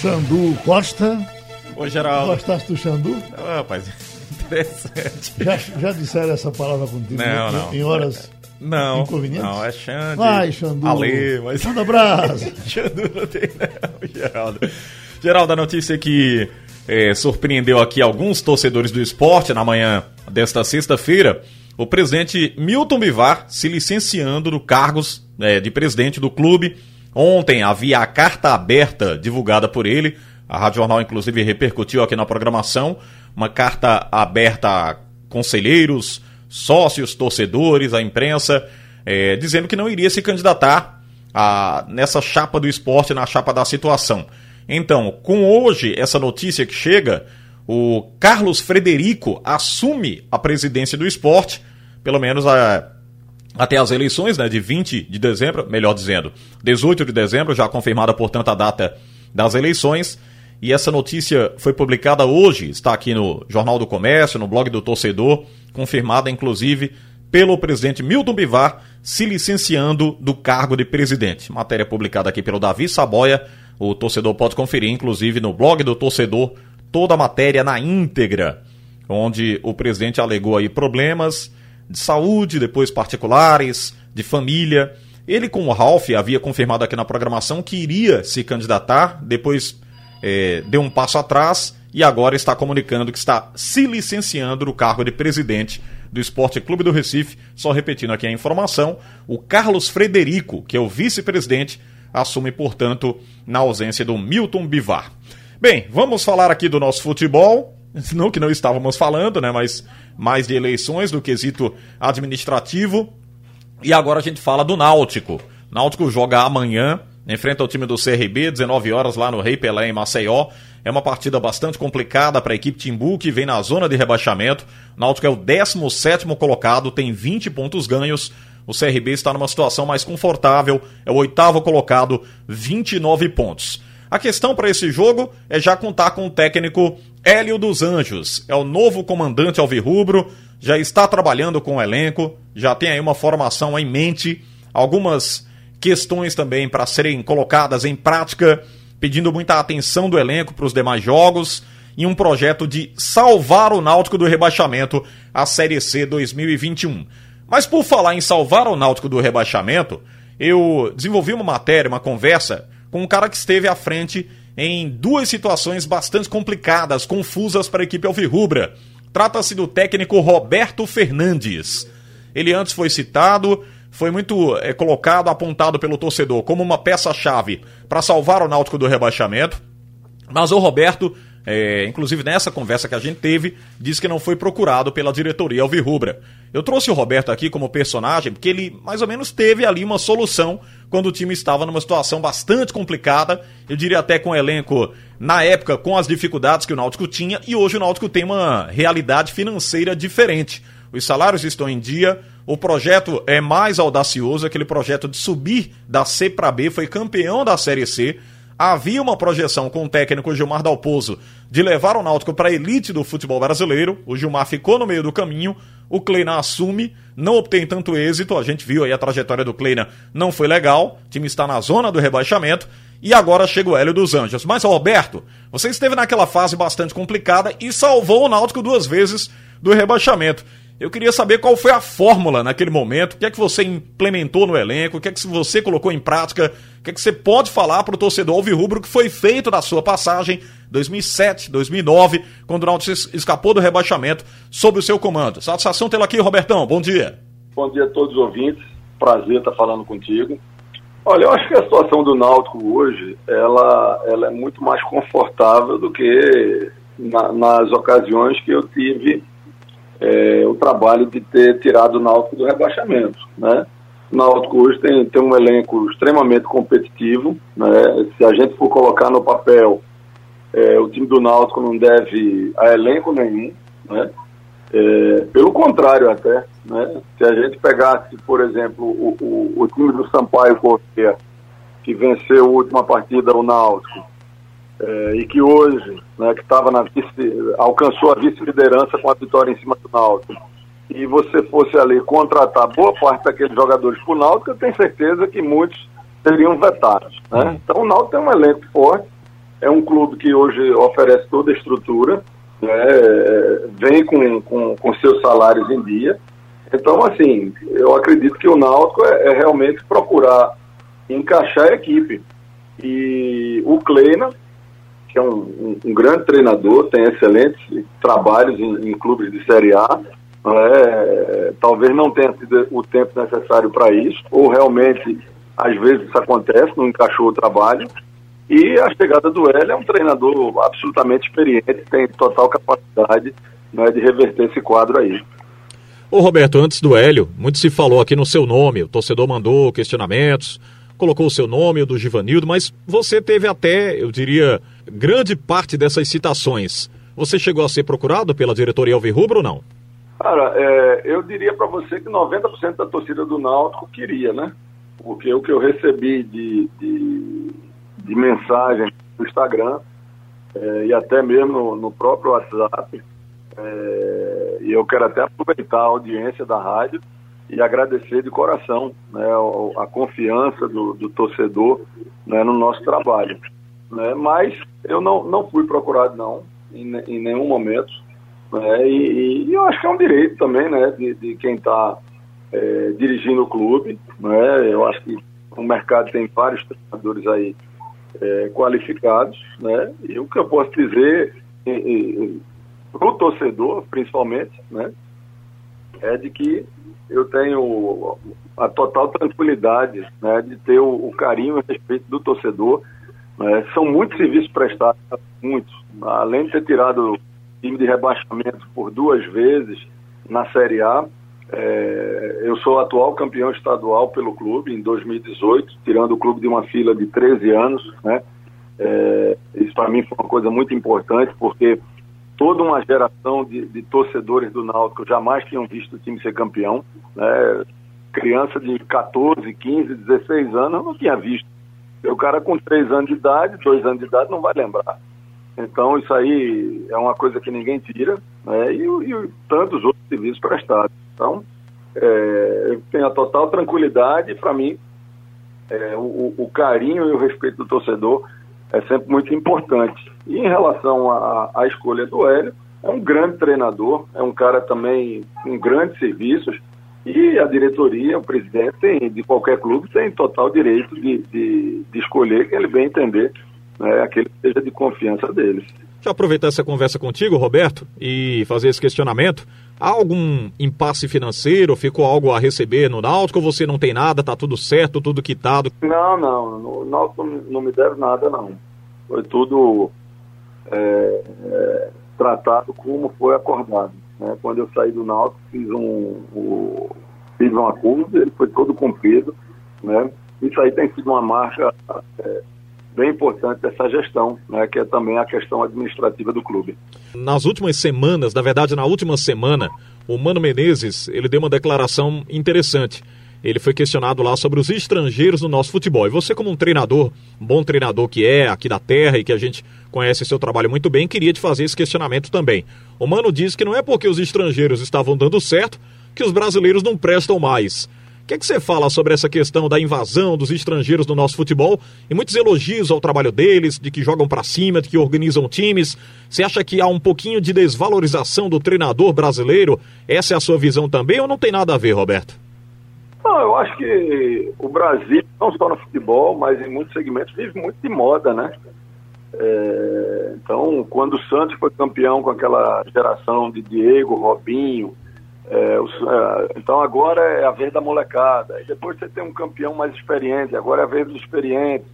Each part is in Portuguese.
Xandu Costa. Ô, Geraldo. Gostaste do Xandu? Ah, rapaz, interessante. Já, já disseram essa palavra contigo? Não, em, não. Em horas Não, inconvenientes? não, é Xande. Vai, Xandu. Ale, mas... Manda abraço. Xandu não tem não, Geraldo. Geraldo, a notícia que é, surpreendeu aqui alguns torcedores do esporte na manhã desta sexta-feira, o presidente Milton Bivar se licenciando do cargos é, de presidente do clube. Ontem havia a carta aberta divulgada por ele, a Rádio Jornal inclusive repercutiu aqui na programação, uma carta aberta a conselheiros, sócios, torcedores, a imprensa, é, dizendo que não iria se candidatar a, nessa chapa do esporte, na chapa da situação. Então, com hoje, essa notícia que chega, o Carlos Frederico assume a presidência do esporte, pelo menos a, até as eleições né, de 20 de dezembro, melhor dizendo, 18 de dezembro, já confirmada, portanto, a data das eleições. E essa notícia foi publicada hoje, está aqui no Jornal do Comércio, no blog do torcedor, confirmada inclusive pelo presidente Milton Bivar, se licenciando do cargo de presidente. Matéria publicada aqui pelo Davi Saboia. O torcedor pode conferir, inclusive, no blog do torcedor, toda a matéria na íntegra, onde o presidente alegou aí problemas de saúde, depois particulares, de família. Ele, com o Ralph, havia confirmado aqui na programação que iria se candidatar, depois é, deu um passo atrás e agora está comunicando que está se licenciando do cargo de presidente do Esporte Clube do Recife. Só repetindo aqui a informação, o Carlos Frederico, que é o vice-presidente, assume, portanto, na ausência do Milton Bivar. Bem, vamos falar aqui do nosso futebol. Não que não estávamos falando, né? Mas mais de eleições, do quesito administrativo. E agora a gente fala do Náutico. Náutico joga amanhã, enfrenta o time do CRB, 19 horas lá no Rei Pelé em Maceió. É uma partida bastante complicada para a equipe Timbu, que vem na zona de rebaixamento. O Náutico é o 17 colocado, tem 20 pontos ganhos. O CRB está numa situação mais confortável, é o oitavo colocado, 29 pontos. A questão para esse jogo é já contar com o técnico Hélio dos Anjos. É o novo comandante alvirrubro, já está trabalhando com o elenco, já tem aí uma formação em mente, algumas questões também para serem colocadas em prática, pedindo muita atenção do elenco para os demais jogos e um projeto de salvar o Náutico do rebaixamento à Série C 2021. Mas por falar em salvar o Náutico do rebaixamento, eu desenvolvi uma matéria, uma conversa com um cara que esteve à frente em duas situações bastante complicadas, confusas para a equipe alvirrubra. Trata-se do técnico Roberto Fernandes. Ele antes foi citado, foi muito é, colocado, apontado pelo torcedor como uma peça-chave para salvar o Náutico do rebaixamento. Mas o Roberto, é, inclusive nessa conversa que a gente teve, disse que não foi procurado pela diretoria Alvirrubra. Eu trouxe o Roberto aqui como personagem porque ele mais ou menos teve ali uma solução quando o time estava numa situação bastante complicada, eu diria até com o elenco na época com as dificuldades que o Náutico tinha e hoje o Náutico tem uma realidade financeira diferente. Os salários estão em dia, o projeto é mais audacioso, aquele projeto de subir da C para B, foi campeão da Série C. Havia uma projeção com o técnico Gilmar Dalpozo de levar o Náutico para a elite do futebol brasileiro. O Gilmar ficou no meio do caminho, o Kleina assume, não obtém tanto êxito. A gente viu aí a trajetória do Kleina, não foi legal. O time está na zona do rebaixamento. E agora chega o Hélio dos Anjos. Mas, Roberto, você esteve naquela fase bastante complicada e salvou o Náutico duas vezes do rebaixamento. Eu queria saber qual foi a fórmula naquele momento, o que é que você implementou no elenco, o que é que você colocou em prática, o que é que você pode falar para o torcedor alvirrubro que foi feito na sua passagem 2007, 2009, quando o Náutico escapou do rebaixamento sob o seu comando. Satisfação tê-lo aqui, Robertão. Bom dia. Bom dia a todos os ouvintes. Prazer estar falando contigo. Olha, eu acho que a situação do Náutico hoje, ela, ela é muito mais confortável do que na, nas ocasiões que eu tive é, o trabalho de ter tirado o Náutico do rebaixamento, né? O Náutico hoje tem, tem um elenco extremamente competitivo, né? Se a gente for colocar no papel, é, o time do Náutico não deve a elenco nenhum, né? É, pelo contrário até, né? Se a gente pegasse, por exemplo, o, o, o time do Sampaio Correia, que venceu a última partida o Náutico, é, e que hoje, né, que estava na vice, alcançou a vice-liderança com a vitória em cima do Náutico, e você fosse ali contratar boa parte daqueles jogadores para o Náutico, eu tenho certeza que muitos seriam vetados. Né? Então o Náutico tem um elenco forte, É um clube que hoje oferece toda a estrutura, né, vem com, com, com seus salários em dia. Então, assim, eu acredito que o Náutico é, é realmente procurar encaixar a equipe. E o Kleina, que é um, um, um, grande treinador, tem excelentes trabalhos em, em clubes de Série A, é, talvez não tenha tido o tempo necessário para isso, ou realmente, às vezes isso acontece, não encaixou o trabalho. E a chegada do Hélio é um treinador absolutamente experiente, tem total capacidade né, de reverter esse quadro aí. Ô Roberto, antes do Hélio, muito se falou aqui no seu nome, o torcedor mandou questionamentos, colocou o seu nome, o do Givanildo, mas você teve até, eu diria, grande parte dessas citações. Você chegou a ser procurado pela diretoria Alvirrubro ou não? Cara, é, eu diria para você que 90% da torcida do Náutico queria, né? Porque o que eu recebi de, de, de mensagem no Instagram é, e até mesmo no, no próprio WhatsApp, é, e eu quero até aproveitar a audiência da rádio e agradecer de coração né, a, confiança do, do torcedor né, no nosso trabalho. Né? Mas eu não, não fui procurado, não, em, em nenhum momento. Né? E, e, eu acho que é um direito também né, de, de quem está é, dirigindo o clube. Né? Eu acho que o mercado tem vários treinadores aí é, qualificados. Né? E o que eu posso dizer para o torcedor, principalmente, né, é de que eu tenho a total tranquilidade né, de ter o, o carinho e respeito do torcedor. Né? São muitos serviços prestados, muitos. Além de ter tirado o time de rebaixamento por duas vezes na Série A, é, eu sou atual campeão estadual pelo clube em 2018, tirando o clube de uma fila de 13 anos. Né? É, isso para mim foi uma coisa muito importante, porque toda uma geração de, de, torcedores do Náutico jamais tinham visto o time ser campeão. Né? Criança de 14, 15, 16 anos não tinha visto. O cara com 3 anos de idade, 2 anos de idade, não vai lembrar. Então isso aí é uma coisa que ninguém tira, né? e, e tantos outros serviços prestados. Então, é, eu tenho a total tranquilidade, para mim, é, o, o carinho e o respeito do torcedor é sempre muito importante. E em relação à, escolha do Hélio, é um grande treinador, é um cara também com grandes serviços, e a diretoria, o presidente tem, de qualquer clube tem total direito de, de, de escolher quem ele bem entender, né, aquele que seja de confiança deles. Deixa eu aproveitar essa conversa contigo, Roberto, e fazer esse questionamento. Há algum impasse financeiro? Ficou algo a receber no Náutico? Você não tem nada? Tá tudo certo, tudo quitado? Não, não. O Náutico não me deve nada, não. Foi tudo é, é, tratado como foi acordado. Né? Quando eu saí do Náutico, fiz um, um, fiz um acordo, ele foi todo cumprido. Né? Isso aí tem sido uma marca é, bem importante dessa gestão, né? que é também a questão administrativa do clube. Nas últimas semanas, na verdade, na última semana, o Mano Menezes ele deu uma declaração interessante ele foi questionado lá sobre os estrangeiros no nosso futebol. E você, como um treinador, bom treinador que é aqui da terra e que a gente conhece seu trabalho muito bem, queria te fazer esse questionamento também. O Mano diz que não é porque os estrangeiros estavam dando certo que os brasileiros não prestam mais. Que, é que você fala sobre essa questão da invasão dos estrangeiros no nosso futebol e muitos elogios ao trabalho deles, de que jogam para cima, de que organizam times? Você acha que há um pouquinho de desvalorização do treinador brasileiro? Essa é a sua visão também ou não tem nada a ver, Roberto? Não, eu acho que o Brasil, não só no futebol, mas em muitos segmentos, vive muito de moda, né? É, então, quando o Santos foi campeão com aquela geração de Diego, Robinho, é, o, é, então agora é a vez da molecada. E depois você tem um campeão mais experiente, agora é a vez dos experientes.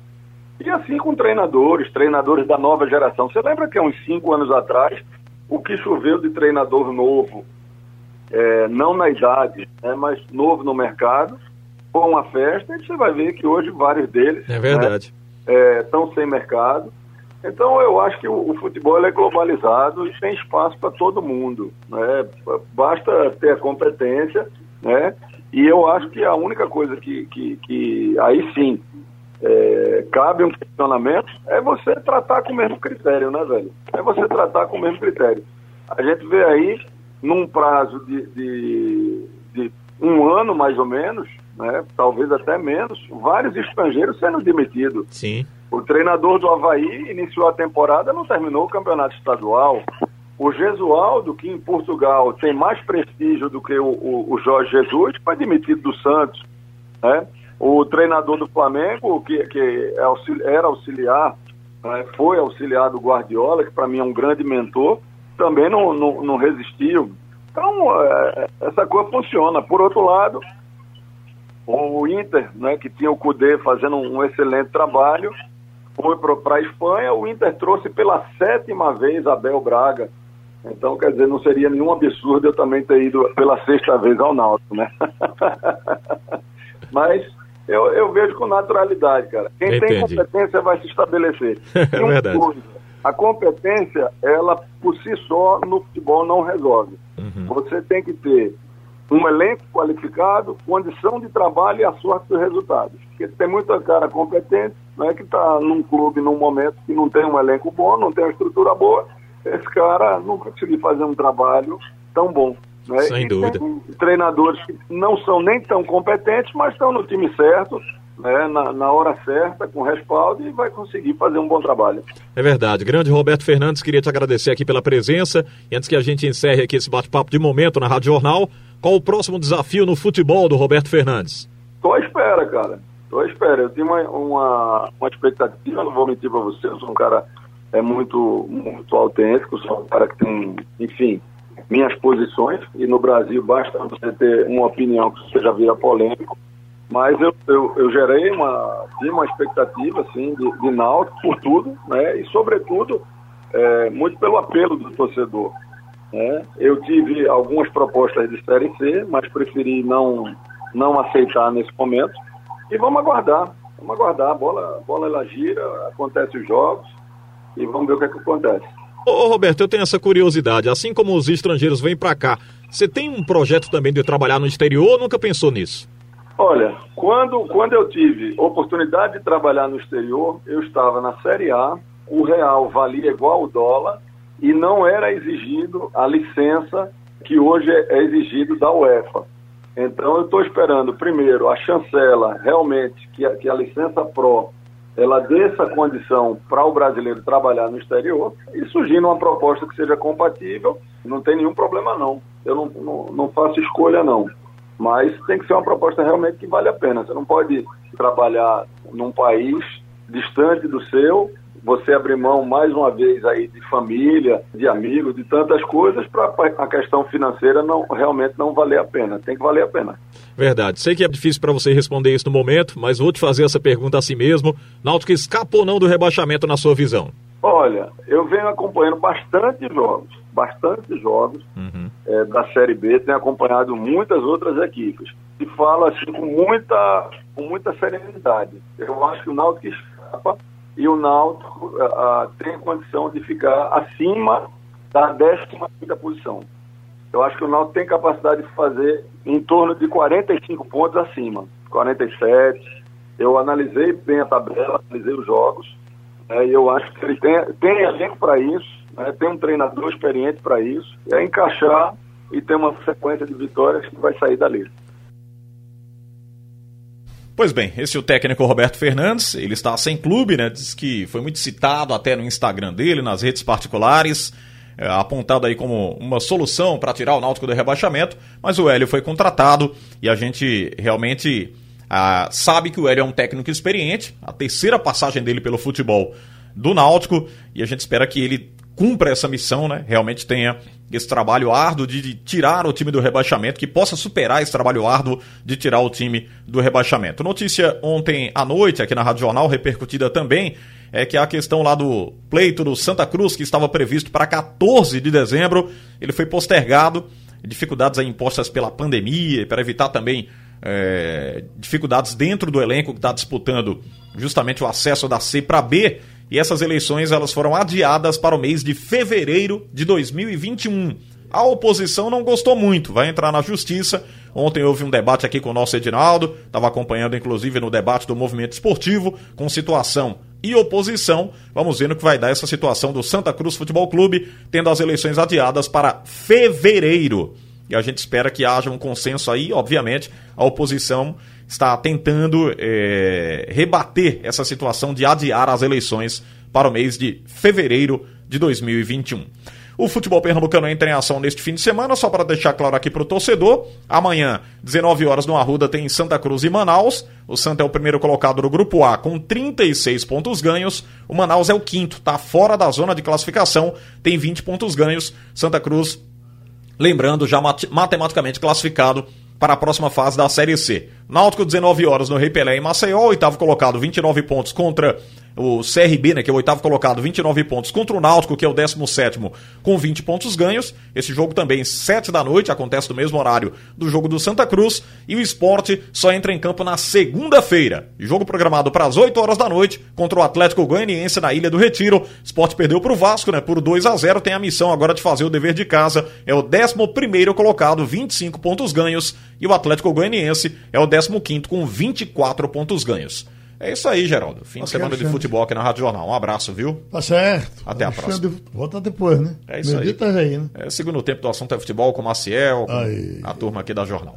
E assim com treinadores, treinadores da nova geração. Você lembra que há uns cinco anos atrás, o que choveu de treinador novo é, não na idade, né, mas novo no mercado, com uma festa, e você vai ver que hoje vários deles é verdade. estão né, é, sem mercado. Então eu acho que o, futebol é globalizado e tem espaço para todo mundo. Né? Basta ter a competência, né? E eu acho que a única coisa que, que, que aí sim é, cabe um questionamento é você tratar com o mesmo critério, né, velho? É você tratar com o mesmo critério. A gente vê aí num prazo de, de, de um ano mais ou menos, né, talvez até menos, vários estrangeiros sendo demitidos. Sim. O treinador do Havaí iniciou a temporada, não terminou o campeonato estadual. O Gesualdo, que em Portugal tem mais prestígio do que o, o, o Jorge Jesus, foi demitido do Santos. Né? O treinador do Flamengo, que, que é era auxiliar, né? foi auxiliar do Guardiola, que para mim é um grande mentor, também não, não, não resistiu. Então, é, essa coisa funciona. Por outro lado, o Inter, né, que tinha o Cudê fazendo um excelente trabalho, foi para a Espanha. O Inter trouxe pela sétima vez Abel Braga. Então, quer dizer, não seria nenhum absurdo eu também ter ido pela sexta vez ao Náutico, né? Mas eu, eu, vejo com naturalidade, cara. Quem Entendi. tem competência vai se estabelecer. é verdade. Coisa, a competência, ela por si só no futebol não resolve. Uhum. Você tem que ter um elenco qualificado, condição de trabalho e a sorte dos resultados. Porque tem muita cara competente, né, que está num clube num momento que não tem um elenco bom, não tem uma estrutura boa, esse cara não conseguiu fazer um trabalho tão bom. Né? Sem e dúvida. treinadores que não são nem tão competentes, mas estão no time certo, né, na, na, hora certa, com respaldo, e vai conseguir fazer um bom trabalho. É verdade. Grande Roberto Fernandes, queria te agradecer aqui pela presença. E antes que a gente encerre aqui esse bate-papo de momento na Rádio Jornal, qual o próximo desafio no futebol do Roberto Fernandes? À espera, cara. Estou à espera. Eu tenho uma, uma, uma expectativa, não vou mentir para você, eu sou um cara é muito, muito autêntico, sou um cara que tem, enfim, minhas posições, e no Brasil basta você ter uma opinião que você já vira polêmico, mas eu, eu, eu gerei uma, uma expectativa assim, de, de náutico por tudo, né? e sobretudo é, muito pelo apelo do torcedor. Né? Eu tive algumas propostas de Série C, mas preferi não, não aceitar nesse momento, e vamos aguardar, vamos aguardar, a bola, a bola ela gira, acontece os jogos, e vamos ver o que, é que acontece. Ô, Roberto, eu tenho essa curiosidade. Assim como os estrangeiros vêm para cá, você tem um projeto também de trabalhar no exterior ou nunca pensou nisso? Olha, quando, quando eu tive oportunidade de trabalhar no exterior, eu estava na Série A, o real valia igual ao dólar e não era exigido a licença que hoje é exigido da UEFA. Então eu estou esperando, primeiro, a chancela realmente, que a, que a licença PRO ela dê essa condição para o brasileiro trabalhar no exterior e surgindo uma proposta que seja compatível, não tem nenhum problema não. Eu não, não, não faço escolha não. Mas tem que ser uma proposta realmente que vale a pena. Você não pode trabalhar num país distante do seu, você abrir mão mais uma vez aí de família, de amigos, de tantas coisas para a questão financeira não realmente não valer a pena. Tem que valer a pena. Verdade. Sei que é difícil para você responder isso no momento, mas vou te fazer essa pergunta a si mesmo. Náutico escapou ou não do rebaixamento na sua visão? Olha, eu venho acompanhando bastante jogos, bastante jogos uhum. é, da Série B, tenho acompanhado muitas outras equipes e falo assim com muita, com muita serenidade. Eu acho que o Náutico escapa e o Náutico uh, tem condição de ficar acima da 15 posição. Eu acho que o Náutico tem capacidade de fazer em torno de 45 pontos acima, 47. Eu analisei bem a tabela, analisei os jogos, né, e eu acho que ele tem, tem elenco para isso, né, tem um treinador experiente para isso, é encaixar e ter uma sequência de vitórias que vai sair dali. Pois bem, esse é o técnico Roberto Fernandes, ele está sem clube, né? Diz que foi muito citado até no Instagram dele, nas redes particulares, é, apontado aí como uma solução para tirar o Náutico do rebaixamento, mas o Hélio foi contratado e a gente realmente ah, sabe que o Hélio é um técnico experiente, a terceira passagem dele pelo futebol do Náutico, e a gente espera que ele cumpra essa missão, né? Realmente tenha esse trabalho árduo de, tirar o time do rebaixamento, que possa superar esse trabalho árduo de tirar o time do rebaixamento. Notícia ontem à noite, aqui na Rádio Jornal, repercutida também, é que a questão lá do pleito do Santa Cruz, que estava previsto para 14 de dezembro, ele foi postergado. Dificuldades impostas pela pandemia, para evitar também é, dificuldades dentro do elenco que está disputando justamente o acesso da C para B e essas eleições elas foram adiadas para o mês de fevereiro de 2021. A oposição não gostou muito, vai entrar na justiça. Ontem houve um debate aqui com o nosso Edinaldo, estava acompanhando inclusive no debate do movimento esportivo, com situação e oposição. Vamos ver no que vai dar essa situação do Santa Cruz Futebol Clube, tendo as eleições adiadas para fevereiro. E a gente espera que haja um consenso aí, obviamente, a oposição está tentando é, rebater essa situação de adiar as eleições para o mês de fevereiro de 2021. O futebol pernambucano entra em ação neste fim de semana, só para deixar claro aqui para o torcedor. Amanhã, 19 horas no Arruda, tem Santa Cruz e Manaus. O Santa é o primeiro colocado do Grupo A com 36 pontos ganhos. O Manaus é o quinto, está fora da zona de classificação, tem 20 pontos ganhos. Santa Cruz, lembrando, já matematicamente classificado para a próxima fase da Série C. Náutico, 19 horas no Rei Pelé em Maceió, oitavo colocado, 29 pontos contra o CRB, né, que é o oitavo colocado, 29 pontos contra o Náutico, que é o 17 com 20 pontos ganhos. Esse jogo também, 7 da noite, acontece no mesmo horário do jogo do Santa Cruz. E o esporte só entra em campo na segunda-feira. Jogo programado para as 8 horas da noite contra o Atlético Goianiense na Ilha do Retiro. Esporte perdeu para o Vasco, né, por 2 a 0 Tem a missão agora de fazer o dever de casa. É o 11 colocado, 25 pontos ganhos. E o Atlético Goianiense é o 15 com 24 pontos ganhos. É isso aí, Geraldo. Fim de semana Alexandre. de futebol aqui na Rádio Jornal. Um abraço, viu? Tá certo. Até Alexandre, a próxima. Volta depois, né? É isso Meu aí. Tá aí, né? É, segundo tempo do assunto é futebol com o Maciel, com aí. a turma aqui da Jornal.